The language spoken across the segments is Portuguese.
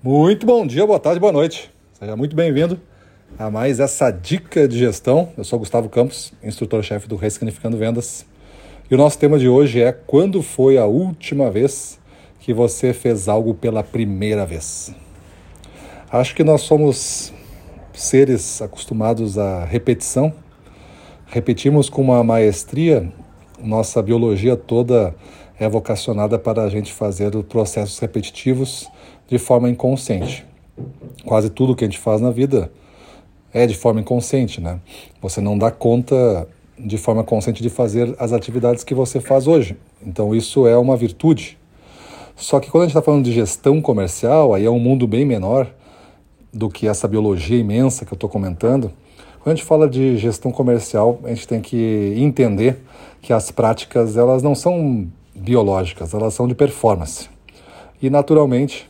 Muito bom dia, boa tarde, boa noite. Seja muito bem-vindo a mais essa dica de gestão. Eu sou Gustavo Campos, instrutor-chefe do Ressignificando Vendas. E o nosso tema de hoje é quando foi a última vez que você fez algo pela primeira vez? Acho que nós somos seres acostumados à repetição. Repetimos com uma maestria, nossa biologia toda é vocacionada para a gente fazer processos repetitivos de forma inconsciente. Quase tudo que a gente faz na vida é de forma inconsciente, né? Você não dá conta de forma consciente de fazer as atividades que você faz hoje. Então isso é uma virtude. Só que quando a gente está falando de gestão comercial, aí é um mundo bem menor do que essa biologia imensa que eu estou comentando. Quando a gente fala de gestão comercial, a gente tem que entender que as práticas elas não são biológicas, elas são de performance. E naturalmente,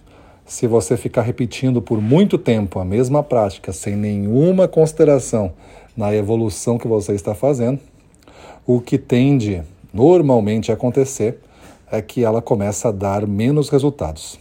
se você ficar repetindo por muito tempo a mesma prática sem nenhuma consideração na evolução que você está fazendo, o que tende normalmente a acontecer é que ela começa a dar menos resultados.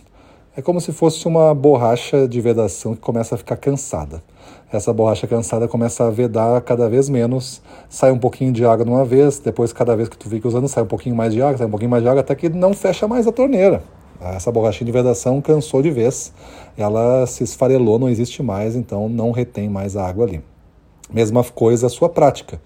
É como se fosse uma borracha de vedação que começa a ficar cansada. Essa borracha cansada começa a vedar cada vez menos, sai um pouquinho de água de uma vez, depois cada vez que tu fica usando sai um pouquinho mais de água, sai um pouquinho mais de água, até que não fecha mais a torneira. Essa borrachinha de vedação cansou de vez, ela se esfarelou, não existe mais, então não retém mais a água ali. Mesma coisa a sua prática.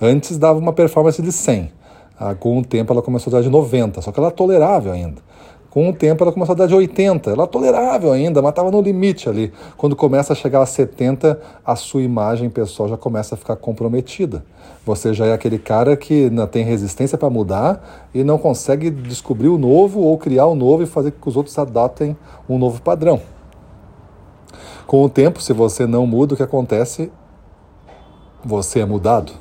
Antes dava uma performance de 100, ah, com o tempo ela começou a dar de 90, só que ela é tolerável ainda. Com o tempo ela começou a dar de 80, ela é tolerável ainda, mas estava no limite ali. Quando começa a chegar a 70, a sua imagem pessoal já começa a ficar comprometida. Você já é aquele cara que não tem resistência para mudar e não consegue descobrir o novo ou criar o novo e fazer com que os outros adotem um novo padrão. Com o tempo, se você não muda, o que acontece? Você é mudado.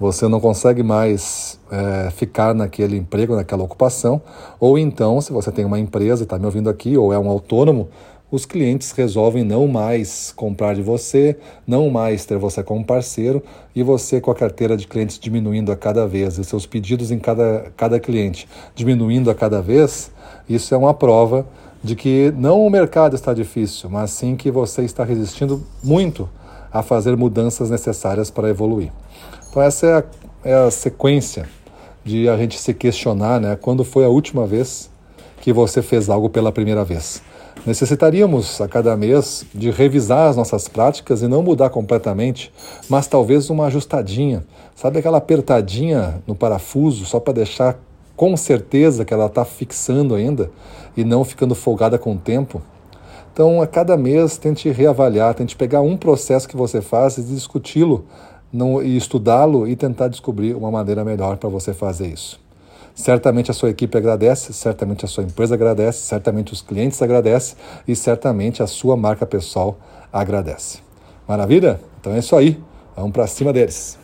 Você não consegue mais é, ficar naquele emprego, naquela ocupação, ou então, se você tem uma empresa está me ouvindo aqui, ou é um autônomo, os clientes resolvem não mais comprar de você, não mais ter você como parceiro, e você com a carteira de clientes diminuindo a cada vez, e seus pedidos em cada, cada cliente diminuindo a cada vez, isso é uma prova de que não o mercado está difícil, mas sim que você está resistindo muito a fazer mudanças necessárias para evoluir. Então essa é a, é a sequência de a gente se questionar, né? Quando foi a última vez que você fez algo pela primeira vez? Necessitaríamos a cada mês de revisar as nossas práticas e não mudar completamente, mas talvez uma ajustadinha, sabe aquela apertadinha no parafuso só para deixar com certeza que ela está fixando ainda e não ficando folgada com o tempo? Então, a cada mês, tente reavaliar, tente pegar um processo que você faz e discuti-lo e estudá-lo e tentar descobrir uma maneira melhor para você fazer isso. Certamente a sua equipe agradece, certamente a sua empresa agradece, certamente os clientes agradecem e certamente a sua marca pessoal agradece. Maravilha? Então é isso aí. Vamos para cima deles.